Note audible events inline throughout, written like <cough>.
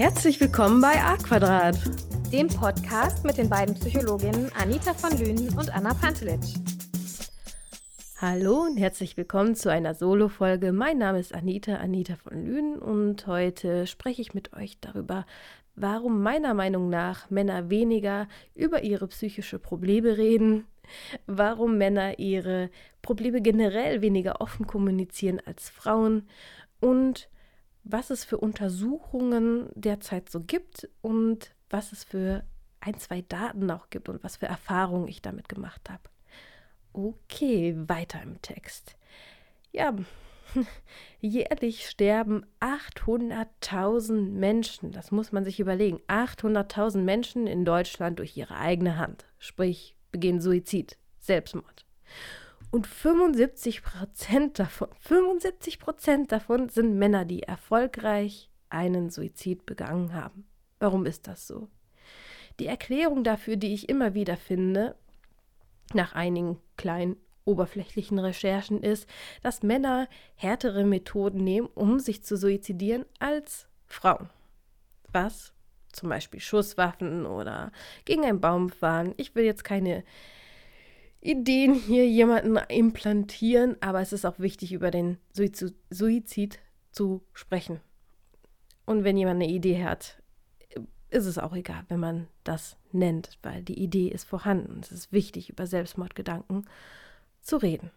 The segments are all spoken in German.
Herzlich willkommen bei A Quadrat, dem Podcast mit den beiden Psychologinnen Anita von Lünen und Anna Pantelitsch. Hallo und herzlich willkommen zu einer Solo-Folge. Mein Name ist Anita, Anita von Lünen und heute spreche ich mit euch darüber, warum meiner Meinung nach Männer weniger über ihre psychische Probleme reden, warum Männer ihre Probleme generell weniger offen kommunizieren als Frauen und was es für Untersuchungen derzeit so gibt und was es für ein, zwei Daten auch gibt und was für Erfahrungen ich damit gemacht habe. Okay, weiter im Text. Ja, <laughs> jährlich sterben 800.000 Menschen, das muss man sich überlegen, 800.000 Menschen in Deutschland durch ihre eigene Hand, sprich begehen Suizid, Selbstmord. Und 75 Prozent davon, 75 Prozent davon sind Männer, die erfolgreich einen Suizid begangen haben. Warum ist das so? Die Erklärung dafür, die ich immer wieder finde, nach einigen kleinen oberflächlichen Recherchen, ist, dass Männer härtere Methoden nehmen, um sich zu suizidieren, als Frauen. Was? Zum Beispiel Schusswaffen oder gegen einen Baum fahren. Ich will jetzt keine Ideen hier jemanden implantieren, aber es ist auch wichtig, über den Suizid zu sprechen. Und wenn jemand eine Idee hat, ist es auch egal, wenn man das nennt, weil die Idee ist vorhanden. Es ist wichtig, über Selbstmordgedanken zu reden.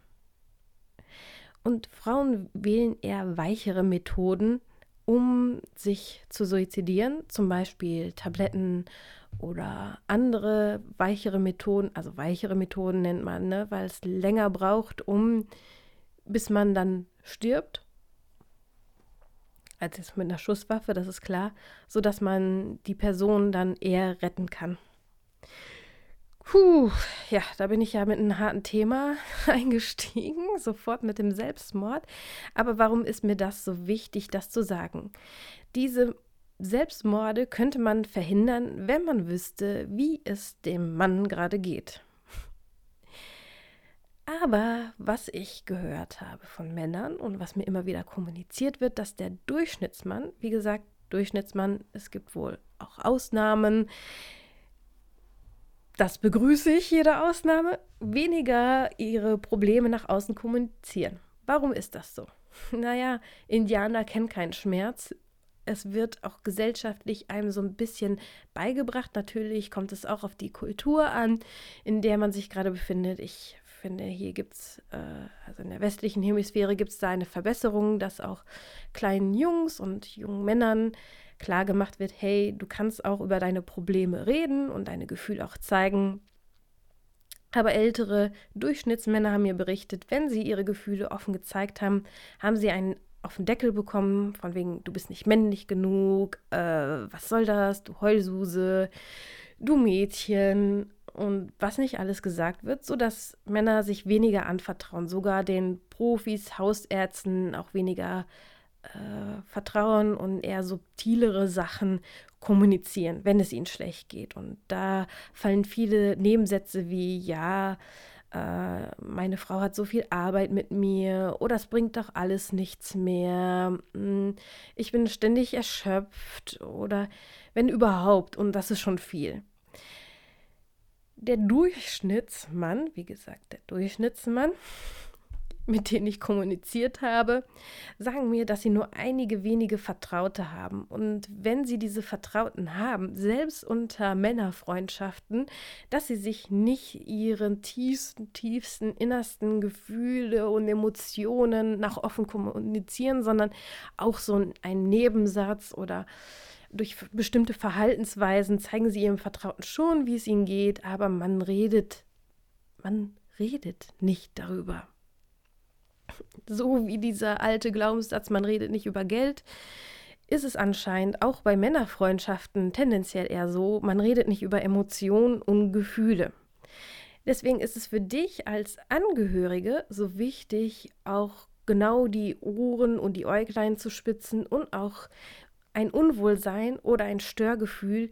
Und Frauen wählen eher weichere Methoden, um sich zu suizidieren, zum Beispiel Tabletten oder andere weichere Methoden, also weichere Methoden nennt man, ne, weil es länger braucht, um bis man dann stirbt, als jetzt mit einer Schusswaffe, das ist klar, sodass man die Person dann eher retten kann. Puh, ja, da bin ich ja mit einem harten Thema <laughs> eingestiegen, sofort mit dem Selbstmord. Aber warum ist mir das so wichtig, das zu sagen? Diese Selbstmorde könnte man verhindern, wenn man wüsste, wie es dem Mann gerade geht. Aber was ich gehört habe von Männern und was mir immer wieder kommuniziert wird, dass der Durchschnittsmann, wie gesagt, Durchschnittsmann, es gibt wohl auch Ausnahmen, das begrüße ich, jede Ausnahme, weniger ihre Probleme nach außen kommunizieren. Warum ist das so? <laughs> Naja, Indianer kennen keinen Schmerz. Es wird auch gesellschaftlich einem so ein bisschen beigebracht. Natürlich kommt es auch auf die Kultur an, in der man sich gerade befindet. Ich finde, hier gibt es, äh, also in der westlichen Hemisphäre gibt es da eine Verbesserung, dass auch kleinen Jungs und jungen Männern klar gemacht wird, hey, du kannst auch über deine Probleme reden und deine Gefühle auch zeigen. Aber ältere Durchschnittsmänner haben mir berichtet, wenn sie ihre Gefühle offen gezeigt haben, haben sie einen auf den Deckel bekommen, von wegen, du bist nicht männlich genug, äh, was soll das, du Heulsuse, du Mädchen und was nicht alles gesagt wird, sodass Männer sich weniger anvertrauen, sogar den Profis, Hausärzten auch weniger äh, vertrauen und eher subtilere Sachen kommunizieren, wenn es ihnen schlecht geht. Und da fallen viele Nebensätze wie, ja, äh, meine Frau hat so viel Arbeit mit mir oder es bringt doch alles nichts mehr. Hm, ich bin ständig erschöpft oder wenn überhaupt, und das ist schon viel. Der Durchschnittsmann, wie gesagt, der Durchschnittsmann, mit denen ich kommuniziert habe, sagen mir, dass sie nur einige wenige Vertraute haben. Und wenn sie diese Vertrauten haben, selbst unter Männerfreundschaften, dass sie sich nicht ihren tiefsten, tiefsten, innersten Gefühle und Emotionen nach offen kommunizieren, sondern auch so ein Nebensatz oder durch bestimmte Verhaltensweisen zeigen sie ihrem Vertrauten schon, wie es ihnen geht, aber man redet, man redet nicht darüber so wie dieser alte Glaubenssatz, man redet nicht über Geld, ist es anscheinend auch bei Männerfreundschaften tendenziell eher so, man redet nicht über Emotionen und Gefühle. Deswegen ist es für dich als Angehörige so wichtig, auch genau die Ohren und die Äuglein zu spitzen und auch ein Unwohlsein oder ein Störgefühl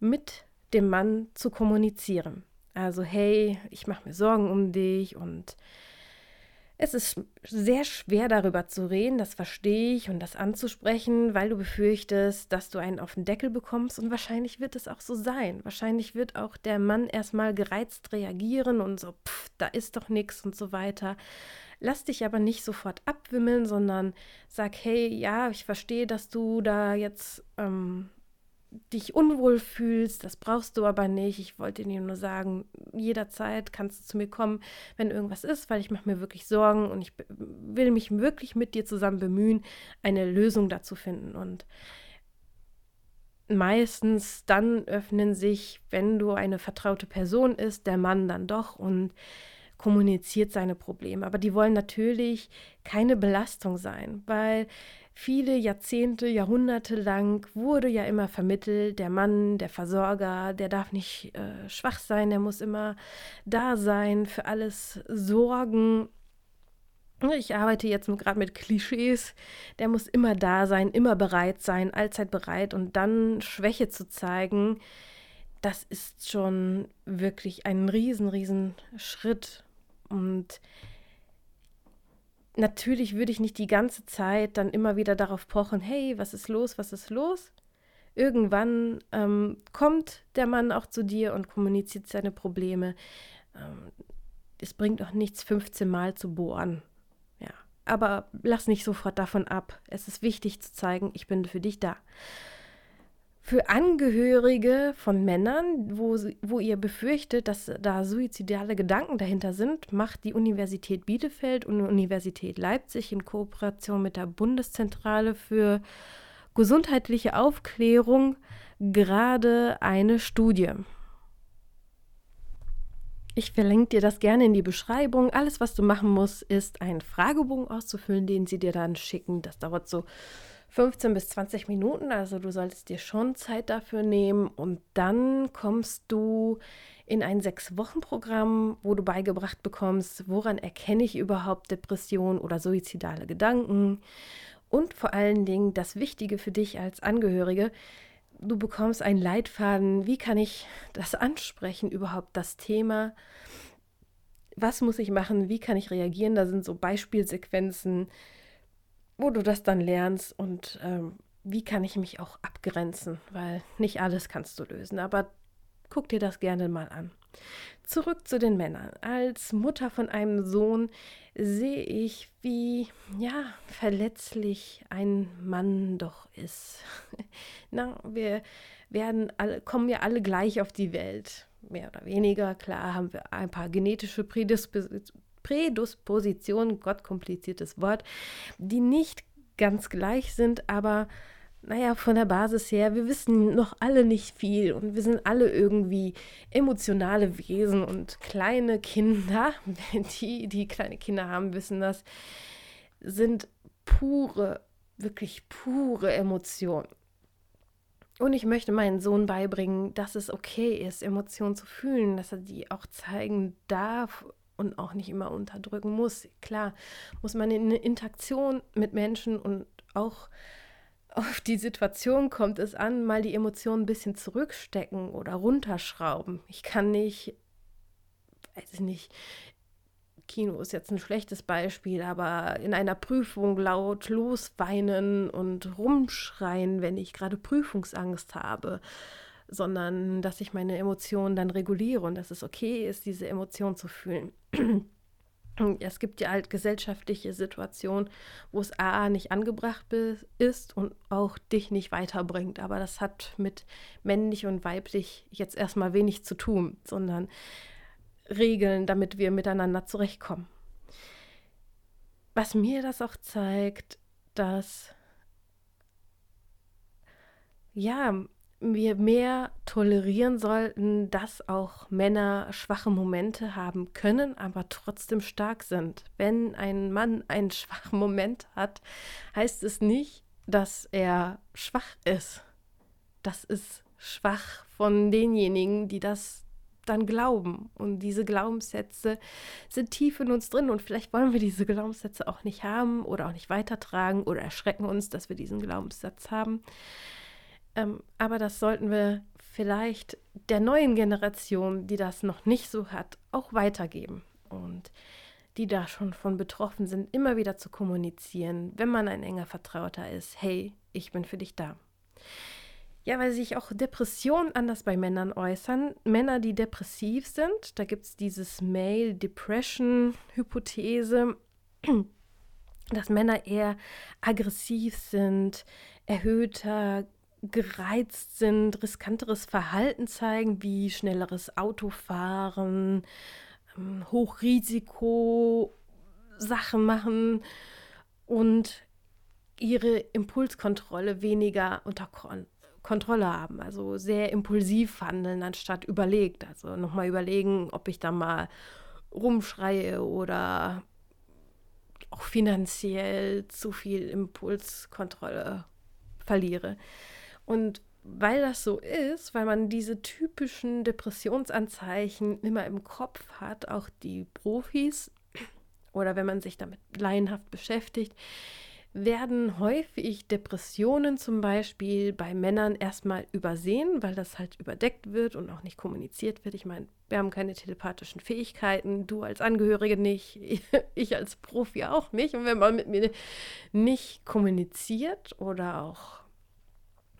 mit dem Mann zu kommunizieren. Also hey, ich mache mir Sorgen um dich und Es ist sehr schwer darüber zu reden, das verstehe ich, und das anzusprechen, weil du befürchtest, dass du einen auf den Deckel bekommst. Und wahrscheinlich wird es auch so sein. Wahrscheinlich wird auch der Mann erstmal gereizt reagieren und so, pff, da ist doch nichts und so weiter. Lass dich aber nicht sofort abwimmeln, sondern sag, hey, ja, ich verstehe, dass du da jetzt ähm, dich unwohl fühlst, das brauchst du aber nicht. Ich wollte dir nur sagen, jederzeit kannst du zu mir kommen, wenn irgendwas ist, weil ich mache mir wirklich Sorgen und ich will mich wirklich mit dir zusammen bemühen, eine Lösung dazu finden. Und meistens dann öffnen sich, wenn du eine vertraute Person ist, der Mann dann doch und kommuniziert seine Probleme. Aber die wollen natürlich keine Belastung sein, weil viele Jahrzehnte, Jahrhunderte lang wurde ja immer vermittelt, der Mann, der Versorger, der darf nicht äh, schwach sein, der muss immer da sein, für alles sorgen. Ich arbeite jetzt gerade mit Klischees. Der muss immer da sein, immer bereit sein, allzeit bereit und dann Schwäche zu zeigen, das ist schon wirklich ein riesen, riesen Schritt. Und natürlich würde ich nicht die ganze Zeit dann immer wieder darauf pochen, hey, was ist los, was ist los? Irgendwann ähm, kommt der Mann auch zu dir und kommuniziert seine Probleme. Ähm, es bringt auch nichts, 15 Mal zu bohren. Ja, aber lass nicht sofort davon ab. Es ist wichtig zu zeigen, ich bin für dich da. Für Angehörige von Männern, wo, wo ihr befürchtet, dass da suizidale Gedanken dahinter sind, macht die Universität Bielefeld und die Universität Leipzig in Kooperation mit der Bundeszentrale für gesundheitliche Aufklärung gerade eine Studie. Ich verlinke dir das gerne in die Beschreibung. Alles, was du machen musst, ist einen Fragebogen auszufüllen, den sie dir dann schicken. Das dauert so 15 bis 20 Minuten, also du solltest dir schon Zeit dafür nehmen. Und dann kommst du in ein Sechs-Wochen-Programm, wo du beigebracht bekommst, woran erkenne ich überhaupt Depression oder suizidale Gedanken. Und vor allen Dingen das Wichtige für dich als Angehörige, du bekommst einen Leitfaden, wie kann ich das ansprechen, überhaupt das Thema, was muss ich machen, wie kann ich reagieren, da sind so Beispielsequenzen, wo du das dann lernst und ähm, wie kann ich mich auch abgrenzen, weil nicht alles kannst du lösen, aber guck dir das gerne mal an. Zurück zu den Männern. Als Mutter von einem Sohn sehe ich, wie ja, verletzlich ein Mann doch ist. <laughs> Na, wir werden alle, kommen ja alle gleich auf die Welt. Mehr oder weniger, klar, haben wir ein paar genetische Prädispositionen Prädispositionen, Gott kompliziertes Wort, die nicht ganz gleich sind, aber naja, von der Basis her, wir wissen noch alle nicht viel und wir sind alle irgendwie emotionale Wesen und kleine Kinder, <laughs> die, die kleine Kinder haben, wissen das, sind pure, wirklich pure Emotionen. Und ich möchte meinen Sohn beibringen, dass es okay ist, Emotionen zu fühlen, dass er die auch zeigen darf und auch nicht immer unterdrücken muss. Klar, muss man in eine Interaktion mit Menschen und auch auf die Situation kommt es an, mal die Emotionen ein bisschen zurückstecken oder runterschrauben. Ich kann nicht, weiß ich nicht, Kino ist jetzt ein schlechtes Beispiel, aber in einer Prüfung laut losweinen und rumschreien, wenn ich gerade Prüfungsangst habe sondern dass ich meine Emotionen dann reguliere und dass es okay ist, diese Emotionen zu fühlen. <clears throat> Es gibt ja halt gesellschaftliche Situationen, wo es A nicht angebracht ist und auch dich nicht weiterbringt. Aber das hat mit männlich und weiblich jetzt erstmal wenig zu tun, sondern Regeln, damit wir miteinander zurechtkommen. Was mir das auch zeigt, dass ja, wir mehr tolerieren sollten, dass auch Männer schwache Momente haben können, aber trotzdem stark sind. Wenn ein Mann einen <laughs> schwachen Moment hat, heißt es nicht, dass er schwach ist. Das ist schwach von denjenigen, die das dann glauben. Und diese Glaubenssätze sind tief in uns drin. Und vielleicht wollen wir diese Glaubenssätze auch nicht haben oder auch nicht weitertragen oder erschrecken uns, dass wir diesen Glaubenssatz haben. Ähm, aber das sollten wir vielleicht der neuen Generation, die das noch nicht so hat, auch weitergeben. Und die da schon von betroffen sind, immer wieder zu kommunizieren, wenn man ein enger Vertrauter ist, hey, ich bin für dich da. Ja, weil sich auch Depressionen anders bei Männern äußern. Männer, die depressiv sind, da gibt es dieses Male Depression Hypothese, <clears throat> dass Männer eher aggressiv sind, erhöhter gereizt sind, riskanteres Verhalten zeigen, wie schnelleres Autofahren, ähm, Hochrisiko Sachen machen und ihre Impulskontrolle weniger unter Kon Kontrolle haben, also sehr impulsiv handeln, anstatt überlegt. Also nochmal überlegen, ob ich da mal rumschreie oder auch finanziell zu viel Impulskontrolle verliere. Und weil das so ist, weil man diese typischen Depressionsanzeichen immer im Kopf hat, auch die Profis oder wenn man sich damit laienhaft beschäftigt, werden häufig Depressionen zum Beispiel bei Männern erstmal übersehen, weil das halt überdeckt wird und auch nicht kommuniziert wird. Ich meine, wir haben keine telepathischen Fähigkeiten, du als Angehörige nicht, <laughs> ich als Profi auch nicht. Und wenn man mit mir nicht kommuniziert oder auch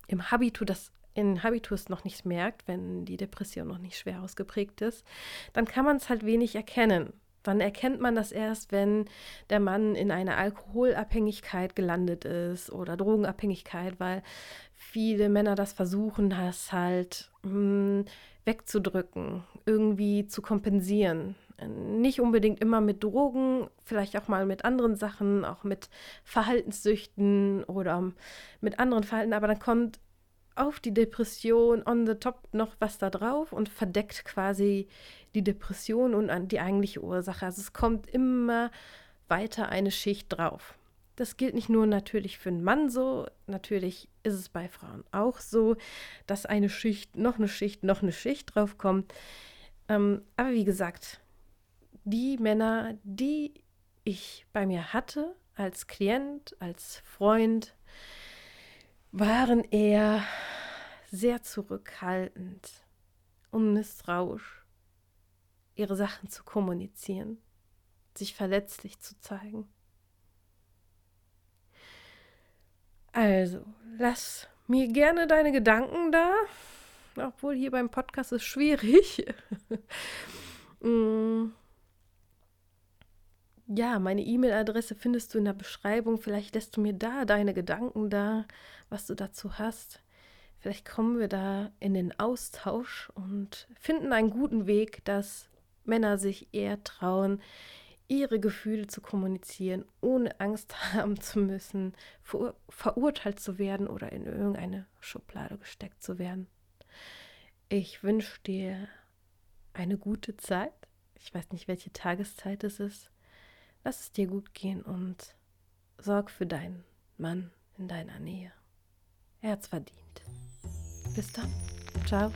im Habitus das in Habitus noch nicht merkt, wenn die Depression noch nicht schwer ausgeprägt ist, dann kann man es halt wenig erkennen. Dann erkennt man das erst, wenn der Mann in eine Alkoholabhängigkeit gelandet ist oder Drogenabhängigkeit, weil viele Männer das versuchen, das halt mh, hm, wegzudrücken, irgendwie zu kompensieren. Nicht unbedingt immer mit Drogen, vielleicht auch mal mit anderen Sachen, auch mit Verhaltenssüchten oder mit anderen Verhalten, aber dann kommt auf die Depression on the top noch was da drauf und verdeckt quasi die Depression und die eigentliche Ursache. Also es kommt immer weiter eine Schicht drauf. Das gilt nicht nur natürlich für einen Mann so, natürlich ist es bei Frauen auch so, dass eine Schicht, noch eine Schicht, noch eine Schicht draufkommt. Ähm, aber wie gesagt, die Männer, die ich bei mir hatte, als Klient, als Freund, waren eher sehr zurückhaltend und misstrauisch, ihre Sachen zu kommunizieren, sich verletzlich zu zeigen. Also, lass mir gerne deine Gedanken da, obwohl hier beim Podcast ist schwierig. <laughs> mm ja, meine E-Mail-Adresse findest du in der Beschreibung. Vielleicht lässt du mir da deine Gedanken da, was du dazu hast. Vielleicht kommen wir da in den Austausch und finden einen guten Weg, dass Männer sich eher trauen, ihre Gefühle zu kommunizieren, ohne Angst <laughs> haben zu müssen, ver verurteilt zu werden oder in irgendeine Schublade gesteckt zu werden. Ich wünsche dir eine gute Zeit. Ich weiß nicht, welche Tageszeit es ist. Lass es dir gut gehen und sorg für deinen Mann in deiner Nähe. Er hat's verdient. Bis dann. Ciao.